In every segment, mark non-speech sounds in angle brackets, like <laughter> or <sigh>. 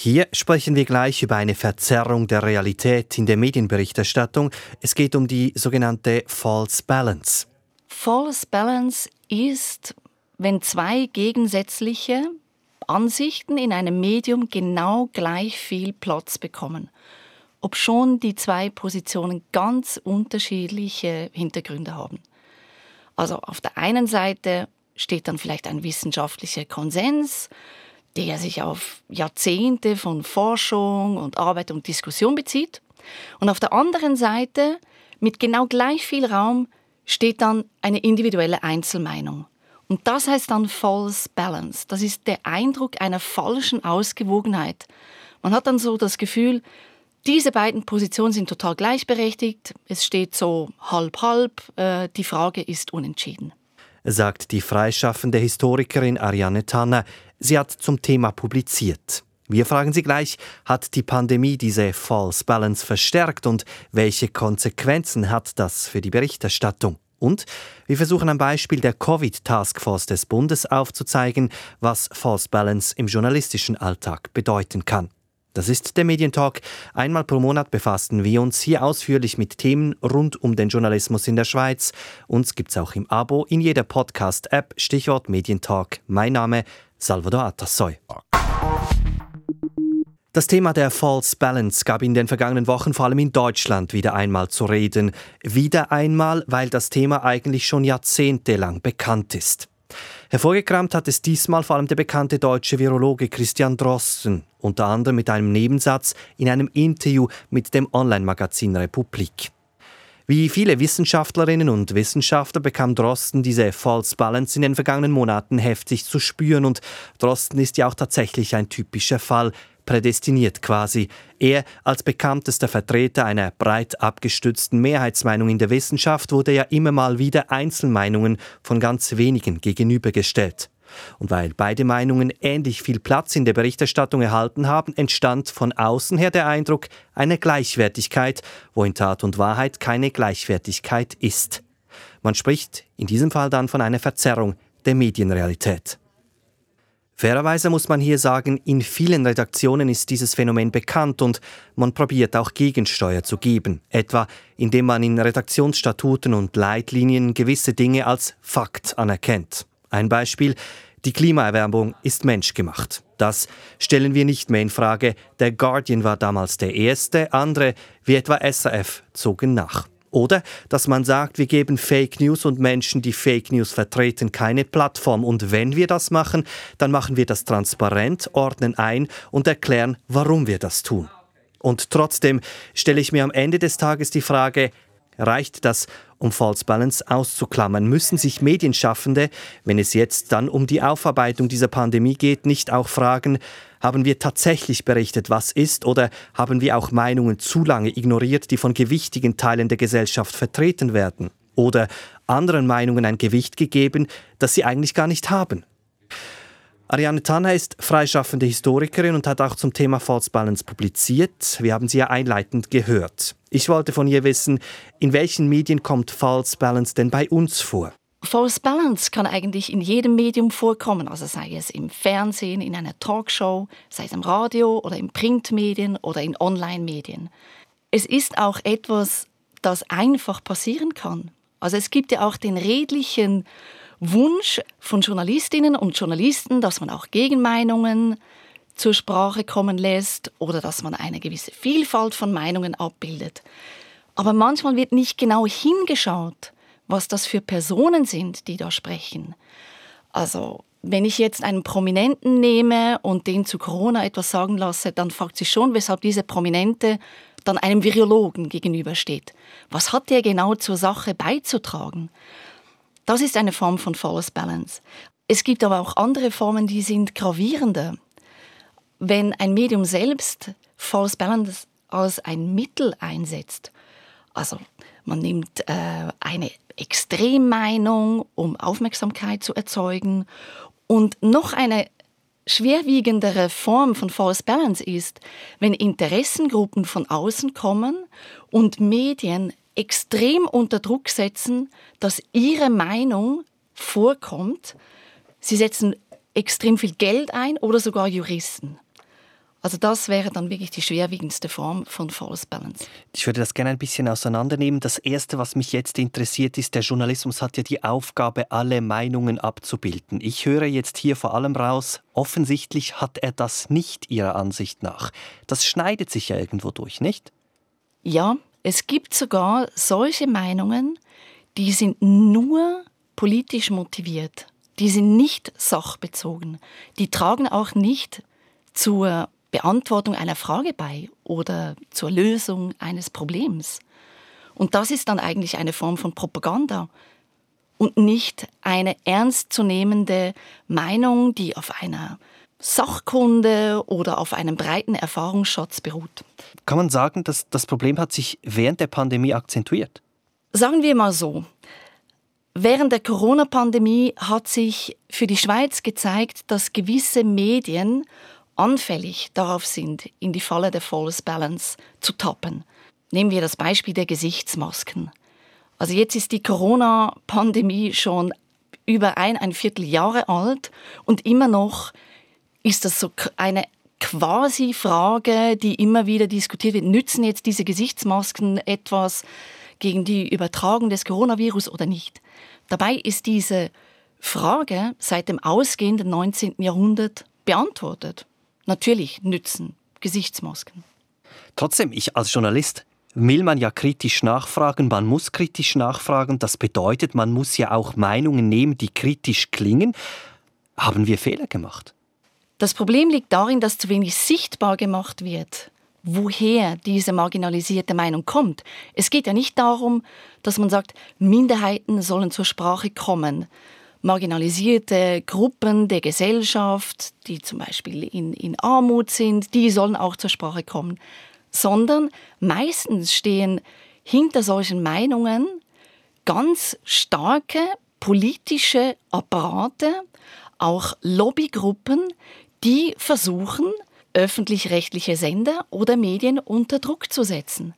Hier sprechen wir gleich über eine Verzerrung der Realität in der Medienberichterstattung. Es geht um die sogenannte False Balance. False Balance ist, wenn zwei gegensätzliche Ansichten in einem Medium genau gleich viel Platz bekommen, obschon die zwei Positionen ganz unterschiedliche Hintergründe haben. Also auf der einen Seite steht dann vielleicht ein wissenschaftlicher Konsens, der sich auf Jahrzehnte von Forschung und Arbeit und Diskussion bezieht. Und auf der anderen Seite, mit genau gleich viel Raum, steht dann eine individuelle Einzelmeinung. Und das heißt dann False Balance. Das ist der Eindruck einer falschen Ausgewogenheit. Man hat dann so das Gefühl, diese beiden Positionen sind total gleichberechtigt. Es steht so halb-halb. Äh, die Frage ist unentschieden. Sagt die freischaffende Historikerin Ariane Tanner. Sie hat zum Thema publiziert. Wir fragen Sie gleich, hat die Pandemie diese False Balance verstärkt und welche Konsequenzen hat das für die Berichterstattung? Und wir versuchen am Beispiel der Covid-Taskforce des Bundes aufzuzeigen, was False Balance im journalistischen Alltag bedeuten kann. Das ist der Medientalk. Einmal pro Monat befassen wir uns hier ausführlich mit Themen rund um den Journalismus in der Schweiz. Uns gibt's auch im Abo in jeder Podcast-App. Stichwort Medientalk. Mein Name Salvador Atassoy. Das Thema der False Balance gab in den vergangenen Wochen vor allem in Deutschland wieder einmal zu reden. Wieder einmal, weil das Thema eigentlich schon jahrzehntelang bekannt ist. Hervorgekramt hat es diesmal vor allem der bekannte deutsche Virologe Christian Drosten, unter anderem mit einem Nebensatz in einem Interview mit dem Online-Magazin Republik. Wie viele Wissenschaftlerinnen und Wissenschaftler bekam Drosten diese False Balance in den vergangenen Monaten heftig zu spüren und Drosten ist ja auch tatsächlich ein typischer Fall, prädestiniert quasi. Er als bekanntester Vertreter einer breit abgestützten Mehrheitsmeinung in der Wissenschaft wurde ja immer mal wieder Einzelmeinungen von ganz wenigen gegenübergestellt. Und weil beide Meinungen ähnlich viel Platz in der Berichterstattung erhalten haben, entstand von außen her der Eindruck einer Gleichwertigkeit, wo in Tat und Wahrheit keine Gleichwertigkeit ist. Man spricht in diesem Fall dann von einer Verzerrung der Medienrealität. Fairerweise muss man hier sagen, in vielen Redaktionen ist dieses Phänomen bekannt und man probiert auch Gegensteuer zu geben, etwa indem man in Redaktionsstatuten und Leitlinien gewisse Dinge als Fakt anerkennt. Ein Beispiel, die Klimaerwärmung ist menschgemacht. Das stellen wir nicht mehr in Frage. Der Guardian war damals der erste, andere, wie etwa SAF, zogen nach. Oder dass man sagt, wir geben Fake News und Menschen, die Fake News vertreten, keine Plattform. Und wenn wir das machen, dann machen wir das transparent, ordnen ein und erklären, warum wir das tun. Und trotzdem stelle ich mir am Ende des Tages die Frage, reicht das, um False Balance auszuklammern? Müssen sich Medienschaffende, wenn es jetzt dann um die Aufarbeitung dieser Pandemie geht, nicht auch fragen, haben wir tatsächlich berichtet, was ist, oder haben wir auch Meinungen zu lange ignoriert, die von gewichtigen Teilen der Gesellschaft vertreten werden? Oder anderen Meinungen ein Gewicht gegeben, das sie eigentlich gar nicht haben? Ariane Tanner ist freischaffende Historikerin und hat auch zum Thema False Balance publiziert. Wir haben sie ja einleitend gehört. Ich wollte von ihr wissen, in welchen Medien kommt False Balance denn bei uns vor? False Balance kann eigentlich in jedem Medium vorkommen, also sei es im Fernsehen, in einer Talkshow, sei es im Radio oder in Printmedien oder in Online-Medien. Es ist auch etwas, das einfach passieren kann. Also es gibt ja auch den redlichen Wunsch von Journalistinnen und Journalisten, dass man auch Gegenmeinungen zur Sprache kommen lässt oder dass man eine gewisse Vielfalt von Meinungen abbildet. Aber manchmal wird nicht genau hingeschaut, was das für Personen sind, die da sprechen. Also wenn ich jetzt einen Prominenten nehme und den zu Corona etwas sagen lasse, dann fragt sich schon, weshalb diese Prominente dann einem Virologen gegenübersteht. Was hat der genau zur Sache beizutragen? Das ist eine Form von False Balance. Es gibt aber auch andere Formen, die sind gravierender. Wenn ein Medium selbst False Balance als ein Mittel einsetzt, also man nimmt äh, eine Extremmeinung, um Aufmerksamkeit zu erzeugen. Und noch eine schwerwiegendere Form von False Balance ist, wenn Interessengruppen von außen kommen und Medien extrem unter Druck setzen, dass ihre Meinung vorkommt. Sie setzen extrem viel Geld ein oder sogar Juristen. Also das wäre dann wirklich die schwerwiegendste Form von False Balance. Ich würde das gerne ein bisschen auseinandernehmen. Das Erste, was mich jetzt interessiert, ist, der Journalismus hat ja die Aufgabe, alle Meinungen abzubilden. Ich höre jetzt hier vor allem raus, offensichtlich hat er das nicht Ihrer Ansicht nach. Das schneidet sich ja irgendwo durch, nicht? Ja, es gibt sogar solche Meinungen, die sind nur politisch motiviert. Die sind nicht sachbezogen. Die tragen auch nicht zur Beantwortung einer Frage bei oder zur Lösung eines Problems. Und das ist dann eigentlich eine Form von Propaganda und nicht eine ernstzunehmende Meinung, die auf einer Sachkunde oder auf einem breiten Erfahrungsschatz beruht. Kann man sagen, dass das Problem hat sich während der Pandemie akzentuiert? Sagen wir mal so. Während der Corona-Pandemie hat sich für die Schweiz gezeigt, dass gewisse Medien anfällig darauf sind, in die Falle der False Balance zu tappen. Nehmen wir das Beispiel der Gesichtsmasken. Also jetzt ist die Corona-Pandemie schon über ein, ein Vierteljahre alt und immer noch ist das so eine quasi Frage, die immer wieder diskutiert wird. Nützen jetzt diese Gesichtsmasken etwas gegen die Übertragung des Coronavirus oder nicht? Dabei ist diese Frage seit dem ausgehenden 19. Jahrhundert beantwortet. Natürlich nützen Gesichtsmasken. Trotzdem, ich als Journalist will man ja kritisch nachfragen, man muss kritisch nachfragen. Das bedeutet, man muss ja auch Meinungen nehmen, die kritisch klingen. Haben wir Fehler gemacht? Das Problem liegt darin, dass zu wenig sichtbar gemacht wird, woher diese marginalisierte Meinung kommt. Es geht ja nicht darum, dass man sagt, Minderheiten sollen zur Sprache kommen, marginalisierte Gruppen der Gesellschaft, die zum Beispiel in, in Armut sind, die sollen auch zur Sprache kommen, sondern meistens stehen hinter solchen Meinungen ganz starke politische Apparate, auch Lobbygruppen, die versuchen, öffentlich-rechtliche Sender oder Medien unter Druck zu setzen.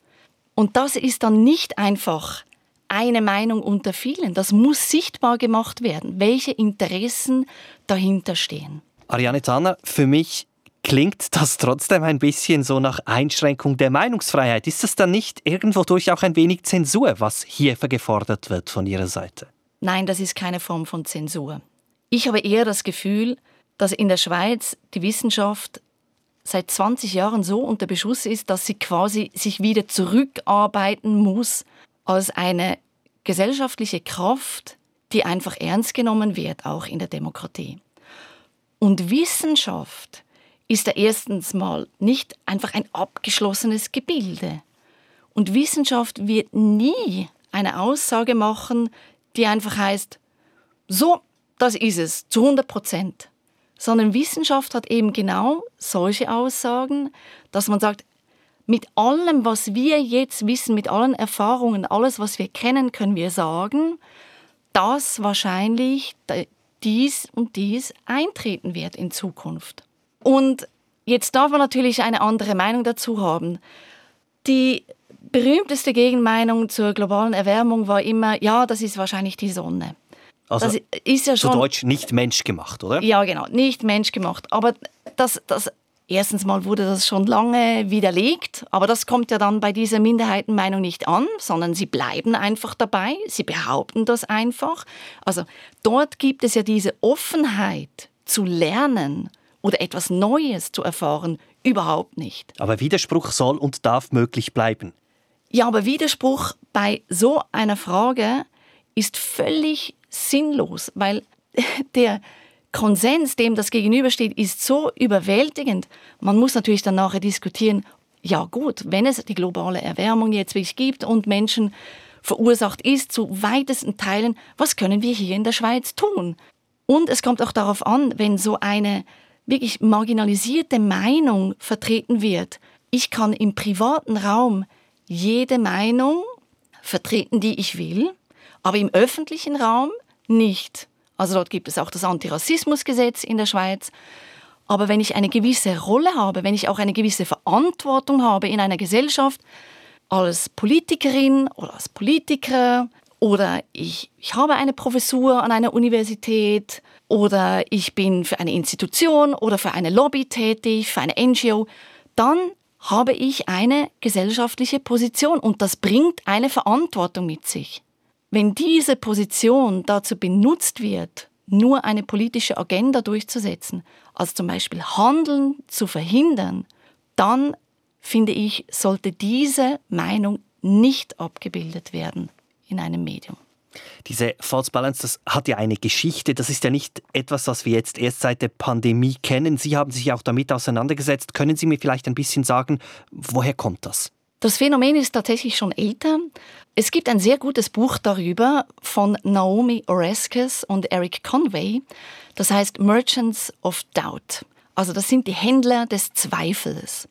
Und das ist dann nicht einfach eine Meinung unter vielen. Das muss sichtbar gemacht werden, welche Interessen dahinter stehen. Ariane Zahner, für mich klingt das trotzdem ein bisschen so nach Einschränkung der Meinungsfreiheit. Ist das dann nicht irgendwo durch auch ein wenig Zensur, was hier gefordert wird von Ihrer Seite? Nein, das ist keine Form von Zensur. Ich habe eher das Gefühl, dass in der Schweiz die Wissenschaft seit 20 Jahren so unter Beschuss ist, dass sie quasi sich wieder zurückarbeiten muss als eine gesellschaftliche Kraft, die einfach ernst genommen wird, auch in der Demokratie. Und Wissenschaft ist da erstens mal nicht einfach ein abgeschlossenes Gebilde. Und Wissenschaft wird nie eine Aussage machen, die einfach heißt, so, das ist es, zu 100 Prozent. Sondern Wissenschaft hat eben genau solche Aussagen, dass man sagt, mit allem, was wir jetzt wissen, mit allen Erfahrungen, alles, was wir kennen, können wir sagen, dass wahrscheinlich dies und dies eintreten wird in Zukunft. Und jetzt darf man natürlich eine andere Meinung dazu haben. Die berühmteste Gegenmeinung zur globalen Erwärmung war immer, ja, das ist wahrscheinlich die Sonne. Also das ist ja schon, zu Deutsch nicht menschgemacht, oder? Ja, genau, nicht menschgemacht. Aber das, das Erstens mal wurde das schon lange widerlegt, aber das kommt ja dann bei dieser Minderheitenmeinung nicht an, sondern sie bleiben einfach dabei, sie behaupten das einfach. Also dort gibt es ja diese Offenheit zu lernen oder etwas Neues zu erfahren überhaupt nicht. Aber Widerspruch soll und darf möglich bleiben. Ja, aber Widerspruch bei so einer Frage ist völlig sinnlos, weil <laughs> der Konsens, dem das gegenübersteht, ist so überwältigend. Man muss natürlich dann nachher diskutieren, ja gut, wenn es die globale Erwärmung jetzt wirklich gibt und Menschen verursacht ist, zu weitesten Teilen, was können wir hier in der Schweiz tun? Und es kommt auch darauf an, wenn so eine wirklich marginalisierte Meinung vertreten wird. Ich kann im privaten Raum jede Meinung vertreten, die ich will, aber im öffentlichen Raum nicht. Also dort gibt es auch das Antirassismusgesetz in der Schweiz. Aber wenn ich eine gewisse Rolle habe, wenn ich auch eine gewisse Verantwortung habe in einer Gesellschaft, als Politikerin oder als Politiker oder ich, ich habe eine Professur an einer Universität oder ich bin für eine Institution oder für eine Lobby tätig, für eine NGO, dann habe ich eine gesellschaftliche Position und das bringt eine Verantwortung mit sich. Wenn diese Position dazu benutzt wird, nur eine politische Agenda durchzusetzen, also zum Beispiel Handeln zu verhindern, dann finde ich, sollte diese Meinung nicht abgebildet werden in einem Medium. Diese False Balance, das hat ja eine Geschichte. Das ist ja nicht etwas, was wir jetzt erst seit der Pandemie kennen. Sie haben sich auch damit auseinandergesetzt. Können Sie mir vielleicht ein bisschen sagen, woher kommt das? Das Phänomen ist tatsächlich schon älter. Es gibt ein sehr gutes Buch darüber von Naomi Oreskes und Eric Conway. Das heißt Merchants of Doubt. Also das sind die Händler des Zweifels.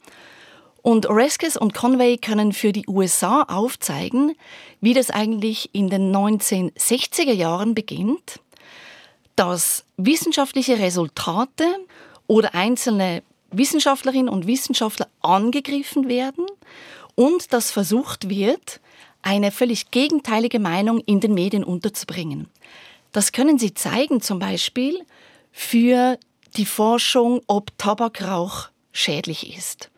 Und Oreskes und Conway können für die USA aufzeigen, wie das eigentlich in den 1960er Jahren beginnt, dass wissenschaftliche Resultate oder einzelne Wissenschaftlerinnen und Wissenschaftler angegriffen werden und dass versucht wird, eine völlig gegenteilige Meinung in den Medien unterzubringen. Das können Sie zeigen zum Beispiel für die Forschung, ob Tabakrauch schädlich ist.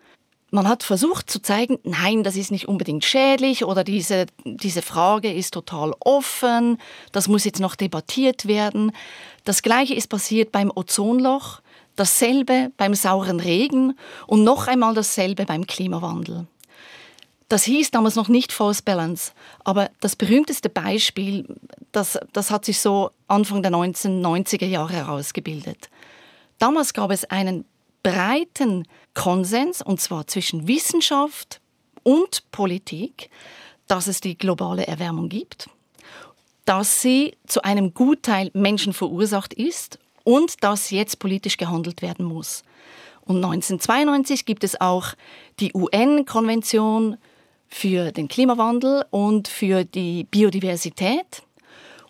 Man hat versucht zu zeigen, nein, das ist nicht unbedingt schädlich oder diese, diese Frage ist total offen, das muss jetzt noch debattiert werden. Das Gleiche ist passiert beim Ozonloch, dasselbe beim sauren Regen und noch einmal dasselbe beim Klimawandel. Das hieß damals noch nicht False Balance, aber das berühmteste Beispiel, das, das hat sich so Anfang der 1990er Jahre herausgebildet. Damals gab es einen breiten Konsens, und zwar zwischen Wissenschaft und Politik, dass es die globale Erwärmung gibt, dass sie zu einem Gutteil Menschen verursacht ist und dass jetzt politisch gehandelt werden muss. Und 1992 gibt es auch die UN-Konvention für den Klimawandel und für die Biodiversität.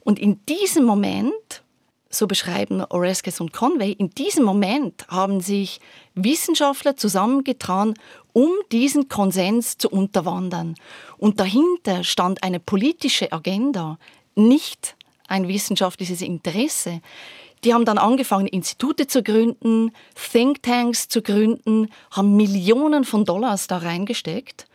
Und in diesem Moment so beschreiben Oreskes und Conway, in diesem Moment haben sich Wissenschaftler zusammengetan, um diesen Konsens zu unterwandern. Und dahinter stand eine politische Agenda, nicht ein wissenschaftliches Interesse. Die haben dann angefangen, Institute zu gründen, Thinktanks zu gründen, haben Millionen von Dollars da reingesteckt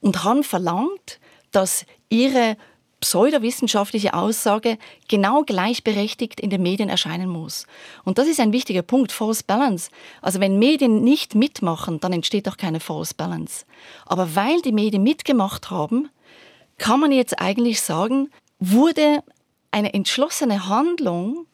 und haben verlangt, dass ihre pseudowissenschaftliche Aussage genau gleichberechtigt in den Medien erscheinen muss. Und das ist ein wichtiger Punkt, False Balance. Also wenn Medien nicht mitmachen, dann entsteht auch keine False Balance. Aber weil die Medien mitgemacht haben, kann man jetzt eigentlich sagen, wurde eine entschlossene Handlung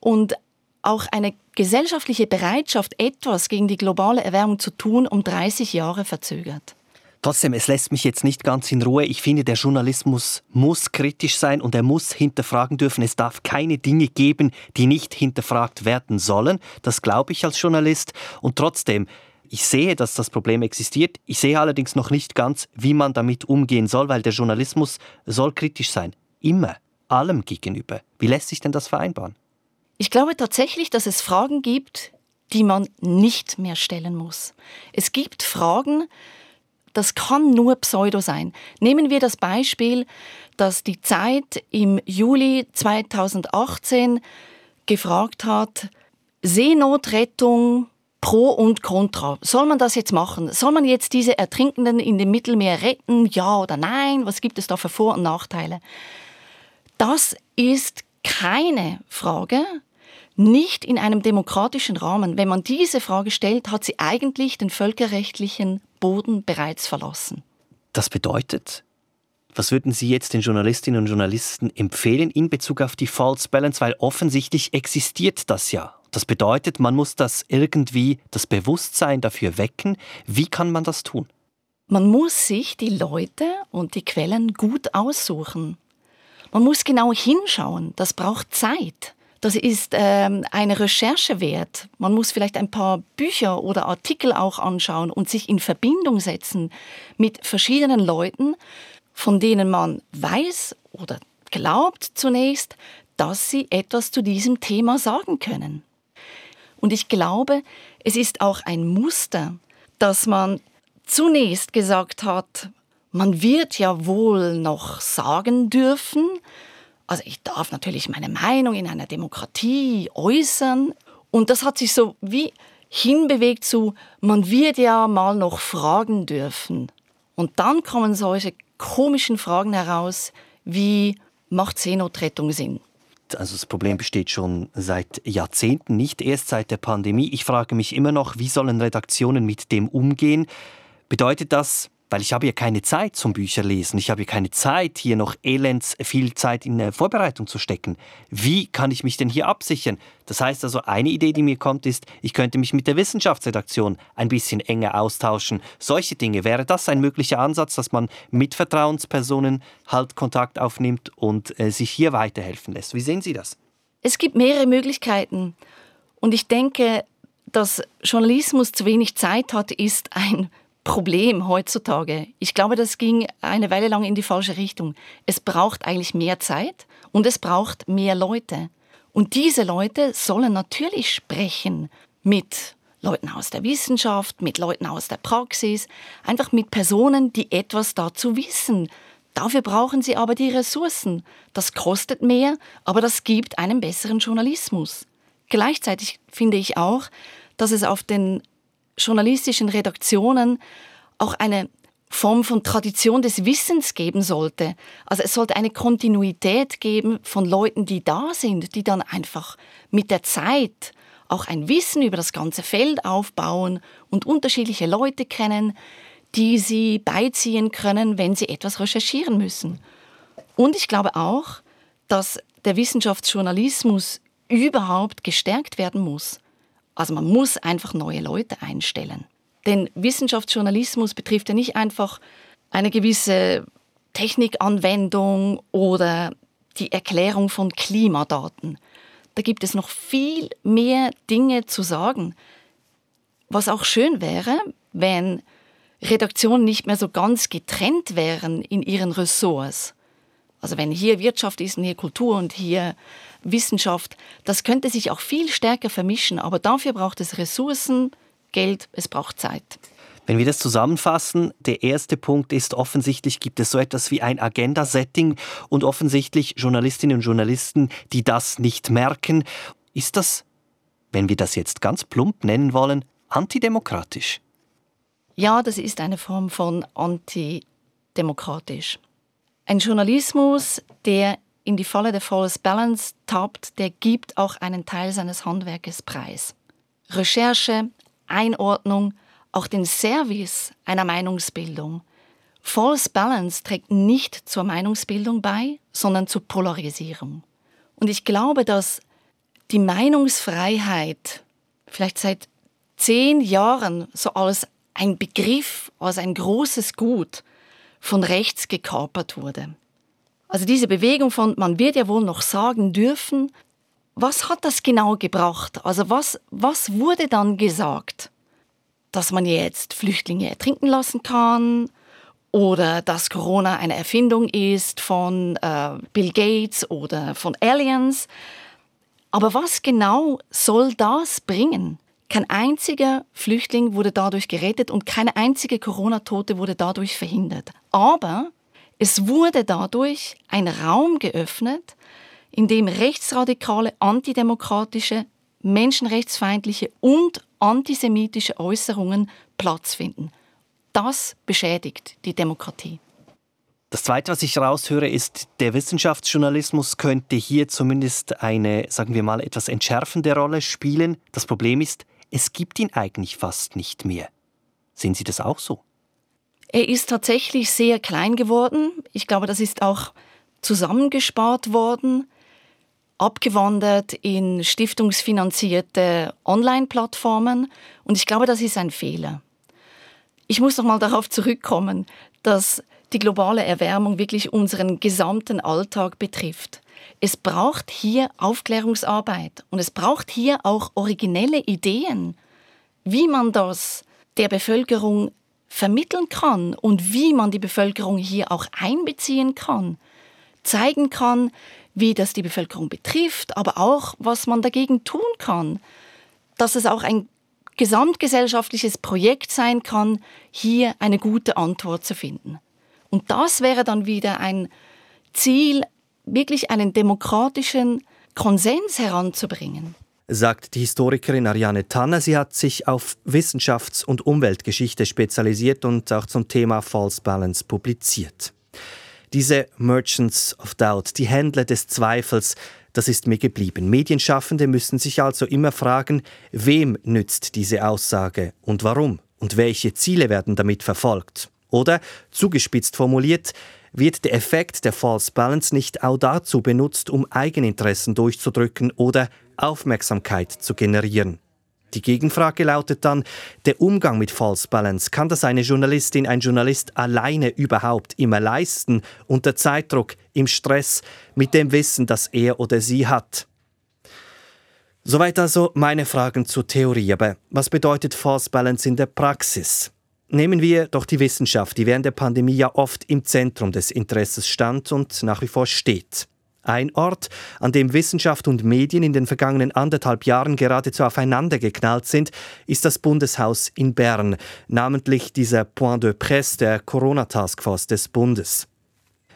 und auch eine gesellschaftliche Bereitschaft, etwas gegen die globale Erwärmung zu tun, um 30 Jahre verzögert. Trotzdem, es lässt mich jetzt nicht ganz in Ruhe. Ich finde, der Journalismus muss kritisch sein und er muss hinterfragen dürfen. Es darf keine Dinge geben, die nicht hinterfragt werden sollen. Das glaube ich als Journalist. Und trotzdem, ich sehe, dass das Problem existiert. Ich sehe allerdings noch nicht ganz, wie man damit umgehen soll, weil der Journalismus soll kritisch sein. Immer. Allem gegenüber. Wie lässt sich denn das vereinbaren? Ich glaube tatsächlich, dass es Fragen gibt, die man nicht mehr stellen muss. Es gibt Fragen, das kann nur Pseudo sein. Nehmen wir das Beispiel, dass die Zeit im Juli 2018 gefragt hat, Seenotrettung pro und contra. Soll man das jetzt machen? Soll man jetzt diese Ertrinkenden in dem Mittelmeer retten? Ja oder nein? Was gibt es da für Vor- und Nachteile? Das ist keine Frage, nicht in einem demokratischen Rahmen. Wenn man diese Frage stellt, hat sie eigentlich den völkerrechtlichen Boden bereits verlassen. Das bedeutet, was würden Sie jetzt den Journalistinnen und Journalisten empfehlen in Bezug auf die False Balance? Weil offensichtlich existiert das ja. Das bedeutet, man muss das irgendwie, das Bewusstsein dafür wecken. Wie kann man das tun? Man muss sich die Leute und die Quellen gut aussuchen. Man muss genau hinschauen. Das braucht Zeit. Das ist ähm, eine Recherche wert. Man muss vielleicht ein paar Bücher oder Artikel auch anschauen und sich in Verbindung setzen mit verschiedenen Leuten, von denen man weiß oder glaubt zunächst, dass sie etwas zu diesem Thema sagen können. Und ich glaube, es ist auch ein Muster, dass man zunächst gesagt hat, man wird ja wohl noch sagen dürfen, Also ich darf natürlich meine Meinung in einer Demokratie äußern. Und das hat sich so wie hinbewegt zu, man wird ja mal noch fragen dürfen. Und dann kommen solche komischen Fragen heraus, wie macht Seenotrettung Sinn? Also das Problem besteht schon seit Jahrzehnten, nicht erst seit der Pandemie. Ich frage mich immer noch, wie sollen Redaktionen mit dem umgehen? Bedeutet das, weil ich habe ja keine Zeit zum Bücherlesen. Ich habe ja keine Zeit, hier noch elends viel Zeit in der Vorbereitung zu stecken. Wie kann ich mich denn hier absichern? Das heißt also, eine Idee, die mir kommt, ist, ich könnte mich mit der Wissenschaftsredaktion ein bisschen enger austauschen. Solche Dinge. Wäre das ein möglicher Ansatz, dass man mit Vertrauenspersonen halt Kontakt aufnimmt und äh, sich hier weiterhelfen lässt? Wie sehen Sie das? Es gibt mehrere Möglichkeiten. Und ich denke, dass Journalismus zu wenig Zeit hat, ist ein Problem heutzutage. Ich glaube, das ging eine Weile lang in die falsche Richtung. Es braucht eigentlich mehr Zeit und es braucht mehr Leute. Und diese Leute sollen natürlich sprechen mit Leuten aus der Wissenschaft, mit Leuten aus der Praxis, einfach mit Personen, die etwas dazu wissen. Dafür brauchen sie aber die Ressourcen. Das kostet mehr, aber das gibt einen besseren Journalismus. Gleichzeitig finde ich auch, dass es auf den journalistischen Redaktionen auch eine Form von Tradition des Wissens geben sollte. Also es sollte eine Kontinuität geben von Leuten, die da sind, die dann einfach mit der Zeit auch ein Wissen über das ganze Feld aufbauen und unterschiedliche Leute kennen, die sie beiziehen können, wenn sie etwas recherchieren müssen. Und ich glaube auch, dass der Wissenschaftsjournalismus überhaupt gestärkt werden muss. Also man muss einfach neue Leute einstellen. Denn Wissenschaftsjournalismus betrifft ja nicht einfach eine gewisse Technikanwendung oder die Erklärung von Klimadaten. Da gibt es noch viel mehr Dinge zu sagen. Was auch schön wäre, wenn Redaktionen nicht mehr so ganz getrennt wären in ihren Ressorts. Also wenn hier Wirtschaft ist und hier Kultur und hier Wissenschaft, das könnte sich auch viel stärker vermischen, aber dafür braucht es Ressourcen, Geld, es braucht Zeit. Wenn wir das zusammenfassen, der erste Punkt ist, offensichtlich gibt es so etwas wie ein Agenda-Setting und offensichtlich Journalistinnen und Journalisten, die das nicht merken. Ist das, wenn wir das jetzt ganz plump nennen wollen, antidemokratisch? Ja, das ist eine Form von antidemokratisch. Ein Journalismus, der in die Falle der False Balance tappt, der gibt auch einen Teil seines Handwerkes preis. Recherche, Einordnung, auch den Service einer Meinungsbildung. False Balance trägt nicht zur Meinungsbildung bei, sondern zur Polarisierung. Und ich glaube, dass die Meinungsfreiheit vielleicht seit zehn Jahren so als ein Begriff, als ein großes Gut von rechts gekapert wurde. Also diese Bewegung von, man wird ja wohl noch sagen dürfen, was hat das genau gebracht? Also was, was wurde dann gesagt? Dass man jetzt Flüchtlinge ertrinken lassen kann oder dass Corona eine Erfindung ist von äh, Bill Gates oder von Aliens. Aber was genau soll das bringen? Kein einziger Flüchtling wurde dadurch gerettet und keine einzige Corona-Tote wurde dadurch verhindert. Aber es wurde dadurch ein Raum geöffnet, in dem rechtsradikale, antidemokratische, menschenrechtsfeindliche und antisemitische Äußerungen Platz finden. Das beschädigt die Demokratie. Das Zweite, was ich raushöre, ist, der Wissenschaftsjournalismus könnte hier zumindest eine, sagen wir mal, etwas entschärfende Rolle spielen. Das Problem ist, es gibt ihn eigentlich fast nicht mehr. Sehen Sie das auch so? Er ist tatsächlich sehr klein geworden. Ich glaube, das ist auch zusammengespart worden, abgewandert in stiftungsfinanzierte Online-Plattformen. Und ich glaube, das ist ein Fehler. Ich muss noch mal darauf zurückkommen, dass die globale Erwärmung wirklich unseren gesamten Alltag betrifft. Es braucht hier Aufklärungsarbeit und es braucht hier auch originelle Ideen, wie man das der Bevölkerung vermitteln kann und wie man die Bevölkerung hier auch einbeziehen kann, zeigen kann, wie das die Bevölkerung betrifft, aber auch, was man dagegen tun kann, dass es auch ein gesamtgesellschaftliches Projekt sein kann, hier eine gute Antwort zu finden. Und das wäre dann wieder ein Ziel, wirklich einen demokratischen Konsens heranzubringen sagt die Historikerin Ariane Tanner. Sie hat sich auf Wissenschafts- und Umweltgeschichte spezialisiert und auch zum Thema False Balance publiziert. Diese Merchants of Doubt, die Händler des Zweifels, das ist mir geblieben. Medienschaffende müssen sich also immer fragen, wem nützt diese Aussage und warum und welche Ziele werden damit verfolgt. Oder, zugespitzt formuliert, wird der Effekt der False Balance nicht auch dazu benutzt, um Eigeninteressen durchzudrücken oder Aufmerksamkeit zu generieren. Die Gegenfrage lautet dann, der Umgang mit False Balance, kann das eine Journalistin, ein Journalist alleine überhaupt immer leisten, unter Zeitdruck, im Stress, mit dem Wissen, das er oder sie hat? Soweit also meine Fragen zur Theorie. Aber was bedeutet False Balance in der Praxis? Nehmen wir doch die Wissenschaft, die während der Pandemie ja oft im Zentrum des Interesses stand und nach wie vor steht. Ein Ort, an dem Wissenschaft und Medien in den vergangenen anderthalb Jahren geradezu aufeinander geknallt sind, ist das Bundeshaus in Bern, namentlich dieser Point de Presse der Corona-Taskforce des Bundes.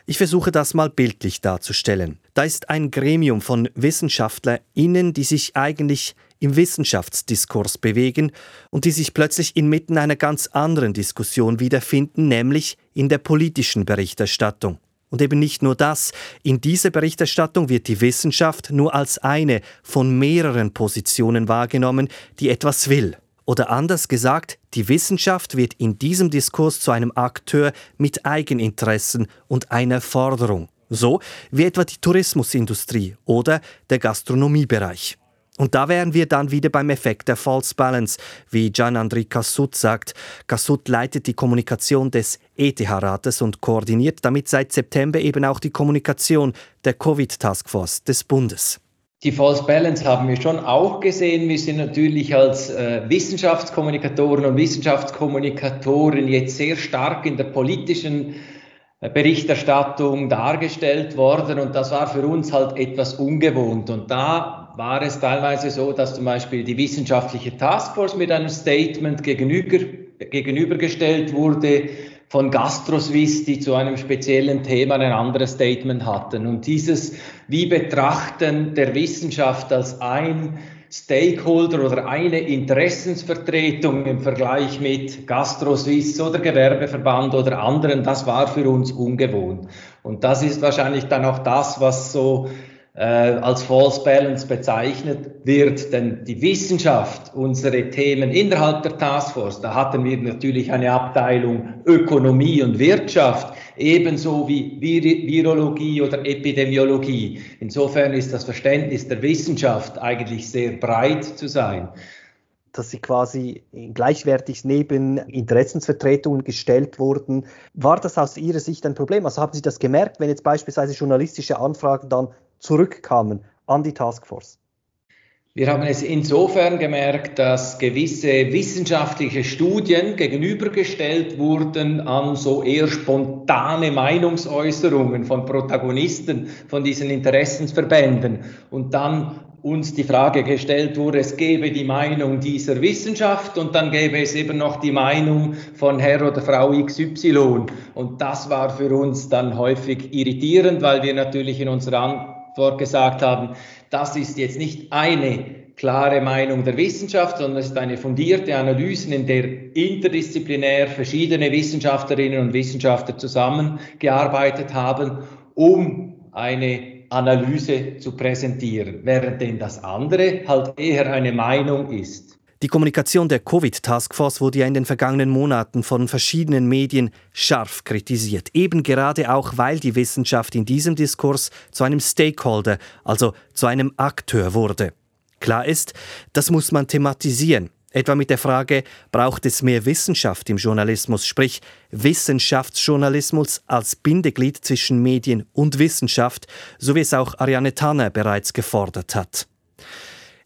Ich versuche das mal bildlich darzustellen. Da ist ein Gremium von WissenschaftlerInnen, die sich eigentlich im Wissenschaftsdiskurs bewegen und die sich plötzlich inmitten einer ganz anderen Diskussion wiederfinden, nämlich in der politischen Berichterstattung. Und eben nicht nur das. In dieser Berichterstattung wird die Wissenschaft nur als eine von mehreren Positionen wahrgenommen, die etwas will. Oder anders gesagt, die Wissenschaft wird in diesem Diskurs zu einem Akteur mit Eigeninteressen und einer Forderung. So wie etwa die Tourismusindustrie oder der Gastronomiebereich. Und da wären wir dann wieder beim Effekt der False Balance, wie Gian-André Cassut sagt. Cassut leitet die Kommunikation des ETH-Rates und koordiniert damit seit September eben auch die Kommunikation der Covid-Taskforce des Bundes. Die False Balance haben wir schon auch gesehen. Wir sind natürlich als äh, Wissenschaftskommunikatoren und Wissenschaftskommunikatoren jetzt sehr stark in der politischen äh, Berichterstattung dargestellt worden und das war für uns halt etwas ungewohnt. Und da war es teilweise so, dass zum Beispiel die wissenschaftliche Taskforce mit einem Statement gegenüber, gegenübergestellt wurde von GastroSwiss, die zu einem speziellen Thema ein anderes Statement hatten. Und dieses Wie betrachten der Wissenschaft als ein Stakeholder oder eine Interessensvertretung im Vergleich mit GastroSwiss oder Gewerbeverband oder anderen, das war für uns ungewohnt. Und das ist wahrscheinlich dann auch das, was so äh, als False Balance bezeichnet wird, denn die Wissenschaft, unsere Themen innerhalb der Taskforce, da hatten wir natürlich eine Abteilung Ökonomie und Wirtschaft, ebenso wie Vir Virologie oder Epidemiologie. Insofern ist das Verständnis der Wissenschaft eigentlich sehr breit zu sein dass sie quasi gleichwertig neben Interessensvertretungen gestellt wurden. War das aus Ihrer Sicht ein Problem? Also haben Sie das gemerkt, wenn jetzt beispielsweise journalistische Anfragen dann zurückkamen an die Taskforce? Wir haben es insofern gemerkt, dass gewisse wissenschaftliche Studien gegenübergestellt wurden an so eher spontane Meinungsäußerungen von Protagonisten von diesen Interessensverbänden und dann uns die Frage gestellt wurde, es gäbe die Meinung dieser Wissenschaft und dann gäbe es eben noch die Meinung von Herr oder Frau XY. Und das war für uns dann häufig irritierend, weil wir natürlich in unserer vorgesagt haben, das ist jetzt nicht eine klare Meinung der Wissenschaft, sondern es ist eine fundierte Analyse, in der interdisziplinär verschiedene Wissenschaftlerinnen und Wissenschaftler zusammengearbeitet haben, um eine Analyse zu präsentieren, während denn das andere halt eher eine Meinung ist. Die Kommunikation der Covid-Taskforce wurde ja in den vergangenen Monaten von verschiedenen Medien scharf kritisiert. Eben gerade auch, weil die Wissenschaft in diesem Diskurs zu einem Stakeholder, also zu einem Akteur wurde. Klar ist, das muss man thematisieren. Etwa mit der Frage, braucht es mehr Wissenschaft im Journalismus, sprich Wissenschaftsjournalismus als Bindeglied zwischen Medien und Wissenschaft, so wie es auch Ariane Tanner bereits gefordert hat.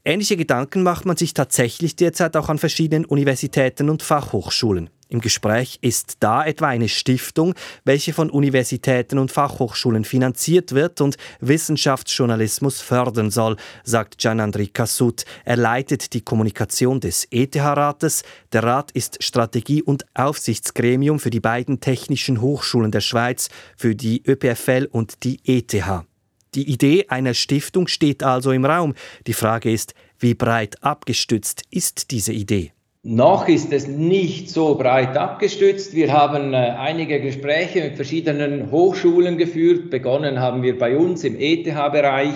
Ähnliche Gedanken macht man sich tatsächlich derzeit auch an verschiedenen Universitäten und Fachhochschulen. Im Gespräch ist da etwa eine Stiftung, welche von Universitäten und Fachhochschulen finanziert wird und Wissenschaftsjournalismus fördern soll, sagt Gian-André Cassut. Er leitet die Kommunikation des ETH-Rates. Der Rat ist Strategie- und Aufsichtsgremium für die beiden technischen Hochschulen der Schweiz, für die ÖPFL und die ETH. Die Idee einer Stiftung steht also im Raum. Die Frage ist, wie breit abgestützt ist diese Idee? Noch ist es nicht so breit abgestützt. Wir haben äh, einige Gespräche mit verschiedenen Hochschulen geführt. Begonnen haben wir bei uns im ETH-Bereich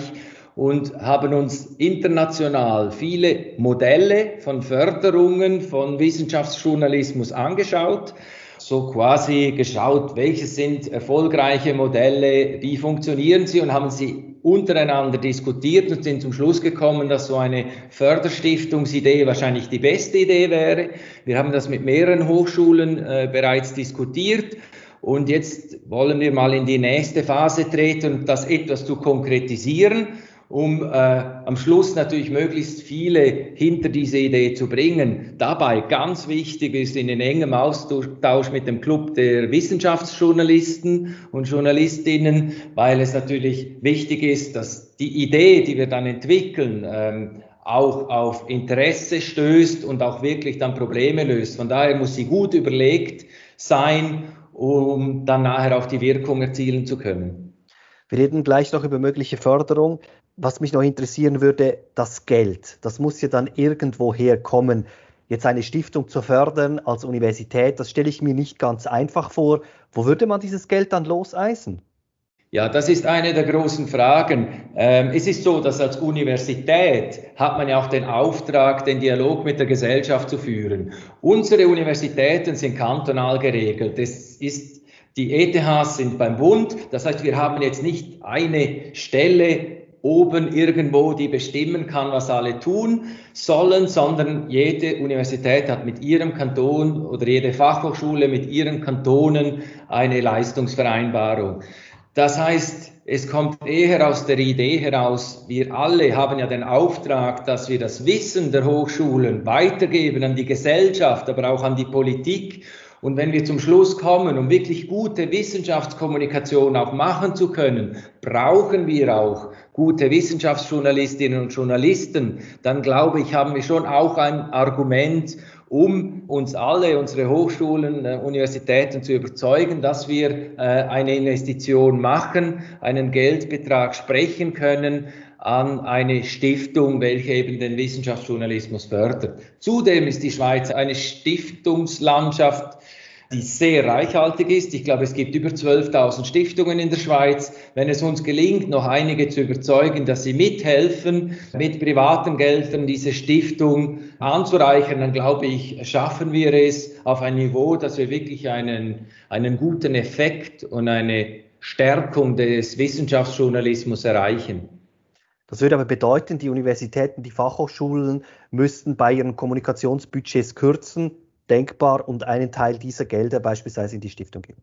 und haben uns international viele Modelle von Förderungen von Wissenschaftsjournalismus angeschaut so quasi geschaut, welche sind erfolgreiche Modelle, wie funktionieren sie und haben sie untereinander diskutiert und sind zum Schluss gekommen, dass so eine Förderstiftungsidee wahrscheinlich die beste Idee wäre. Wir haben das mit mehreren Hochschulen äh, bereits diskutiert. Und jetzt wollen wir mal in die nächste Phase treten das etwas zu konkretisieren um äh, am Schluss natürlich möglichst viele hinter diese Idee zu bringen. Dabei ganz wichtig ist in den engem Austausch mit dem Club der Wissenschaftsjournalisten und Journalistinnen, weil es natürlich wichtig ist, dass die Idee, die wir dann entwickeln, ähm, auch auf Interesse stößt und auch wirklich dann Probleme löst. Von daher muss sie gut überlegt sein, um dann nachher auch die Wirkung erzielen zu können. Wir reden gleich noch über mögliche Förderung was mich noch interessieren würde, das Geld. Das muss ja dann irgendwo herkommen. Jetzt eine Stiftung zu fördern als Universität, das stelle ich mir nicht ganz einfach vor. Wo würde man dieses Geld dann loseisen? Ja, das ist eine der großen Fragen. Ähm, es ist so, dass als Universität hat man ja auch den Auftrag, den Dialog mit der Gesellschaft zu führen. Unsere Universitäten sind kantonal geregelt. Es ist, die ETHs sind beim Bund. Das heißt, wir haben jetzt nicht eine Stelle oben irgendwo, die bestimmen kann, was alle tun sollen, sondern jede Universität hat mit ihrem Kanton oder jede Fachhochschule mit ihren Kantonen eine Leistungsvereinbarung. Das heißt, es kommt eher aus der Idee heraus, wir alle haben ja den Auftrag, dass wir das Wissen der Hochschulen weitergeben an die Gesellschaft, aber auch an die Politik und wenn wir zum Schluss kommen, um wirklich gute Wissenschaftskommunikation auch machen zu können, brauchen wir auch gute Wissenschaftsjournalistinnen und Journalisten. Dann glaube ich, haben wir schon auch ein Argument, um uns alle, unsere Hochschulen, äh, Universitäten zu überzeugen, dass wir äh, eine Investition machen, einen Geldbetrag sprechen können an eine Stiftung, welche eben den Wissenschaftsjournalismus fördert. Zudem ist die Schweiz eine Stiftungslandschaft, die sehr reichhaltig ist. Ich glaube, es gibt über 12.000 Stiftungen in der Schweiz. Wenn es uns gelingt, noch einige zu überzeugen, dass sie mithelfen, mit privaten Geldern diese Stiftung anzureichern, dann glaube ich, schaffen wir es auf ein Niveau, dass wir wirklich einen, einen guten Effekt und eine Stärkung des Wissenschaftsjournalismus erreichen. Das würde aber bedeuten, die Universitäten, die Fachhochschulen müssten bei ihren Kommunikationsbudgets kürzen, denkbar und einen Teil dieser Gelder beispielsweise in die Stiftung geben?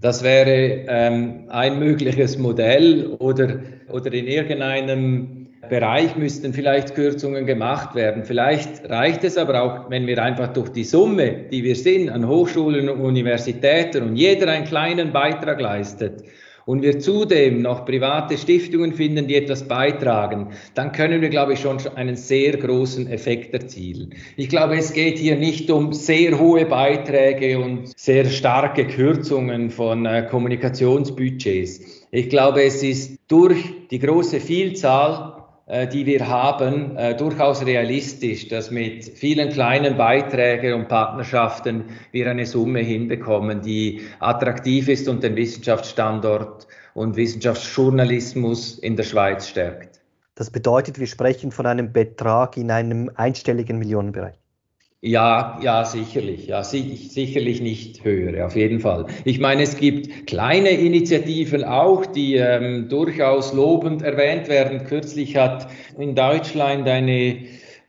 Das wäre ähm, ein mögliches Modell oder, oder in irgendeinem Bereich müssten vielleicht Kürzungen gemacht werden. Vielleicht reicht es aber auch, wenn wir einfach durch die Summe, die wir sind an Hochschulen und Universitäten und jeder einen kleinen Beitrag leistet, und wir zudem noch private Stiftungen finden, die etwas beitragen, dann können wir, glaube ich, schon einen sehr großen Effekt erzielen. Ich glaube, es geht hier nicht um sehr hohe Beiträge und sehr starke Kürzungen von äh, Kommunikationsbudgets. Ich glaube, es ist durch die große Vielzahl die wir haben, äh, durchaus realistisch, dass mit vielen kleinen Beiträgen und Partnerschaften wir eine Summe hinbekommen, die attraktiv ist und den Wissenschaftsstandort und Wissenschaftsjournalismus in der Schweiz stärkt. Das bedeutet, wir sprechen von einem Betrag in einem einstelligen Millionenbereich. Ja, ja, sicherlich. Ja, sicherlich nicht höhere, auf jeden Fall. Ich meine, es gibt kleine Initiativen auch, die ähm, durchaus lobend erwähnt werden. Kürzlich hat in Deutschland eine,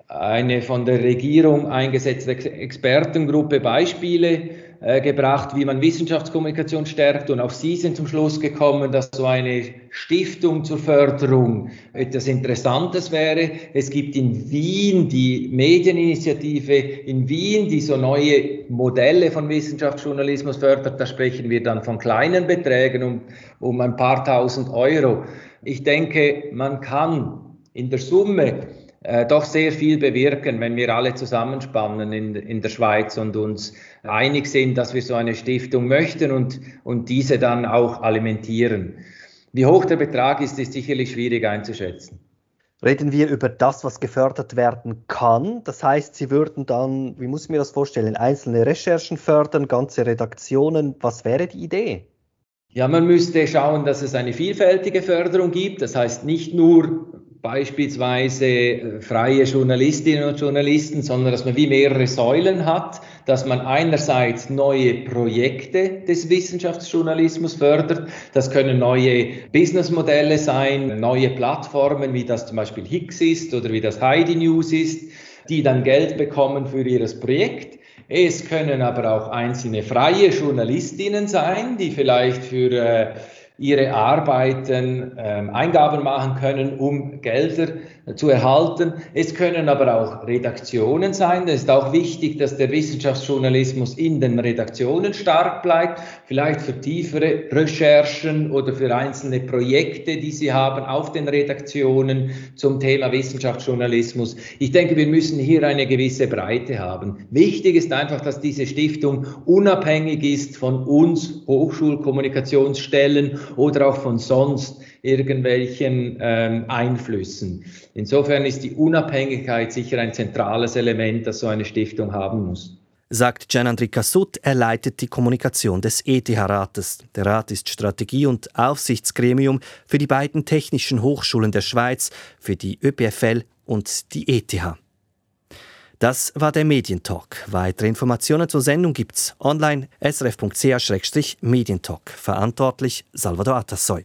eine von der Regierung eingesetzte Expertengruppe Beispiele äh, gebracht, wie man Wissenschaftskommunikation stärkt. Und auch Sie sind zum Schluss gekommen, dass so eine Stiftung zur Förderung etwas Interessantes wäre. Es gibt in Wien die Medieninitiative in Wien, die so neue Modelle von Wissenschaftsjournalismus fördert. Da sprechen wir dann von kleinen Beträgen um, um ein paar tausend Euro. Ich denke, man kann in der Summe äh, doch sehr viel bewirken, wenn wir alle zusammenspannen in, in der Schweiz und uns einig sind, dass wir so eine Stiftung möchten und, und diese dann auch alimentieren. Wie hoch der Betrag ist, ist sicherlich schwierig einzuschätzen. Reden wir über das, was gefördert werden kann. Das heißt, Sie würden dann, wie muss ich mir das vorstellen, einzelne Recherchen fördern, ganze Redaktionen. Was wäre die Idee? Ja, man müsste schauen, dass es eine vielfältige Förderung gibt. Das heißt nicht nur beispielsweise äh, freie Journalistinnen und Journalisten, sondern dass man wie mehrere Säulen hat, dass man einerseits neue Projekte des Wissenschaftsjournalismus fördert. Das können neue Businessmodelle sein, neue Plattformen, wie das zum Beispiel Hicks ist oder wie das Heidi News ist, die dann Geld bekommen für ihr Projekt. Es können aber auch einzelne freie Journalistinnen sein, die vielleicht für äh, ihre Arbeiten ähm, Eingaben machen können, um Gelder zu erhalten. Es können aber auch Redaktionen sein. Es ist auch wichtig, dass der Wissenschaftsjournalismus in den Redaktionen stark bleibt, vielleicht für tiefere Recherchen oder für einzelne Projekte, die Sie haben auf den Redaktionen zum Thema Wissenschaftsjournalismus. Ich denke, wir müssen hier eine gewisse Breite haben. Wichtig ist einfach, dass diese Stiftung unabhängig ist von uns Hochschulkommunikationsstellen oder auch von sonst irgendwelchen ähm, Einflüssen. Insofern ist die Unabhängigkeit sicher ein zentrales Element, das so eine Stiftung haben muss sagt Gian-André Cassut. Er leitet die Kommunikation des ETH-Rates. Der Rat ist Strategie- und Aufsichtsgremium für die beiden technischen Hochschulen der Schweiz, für die ÖPFL und die ETH. Das war der Medientalk. Weitere Informationen zur Sendung gibt's online srf.ch-medientalk. Verantwortlich Salvador Atassoy.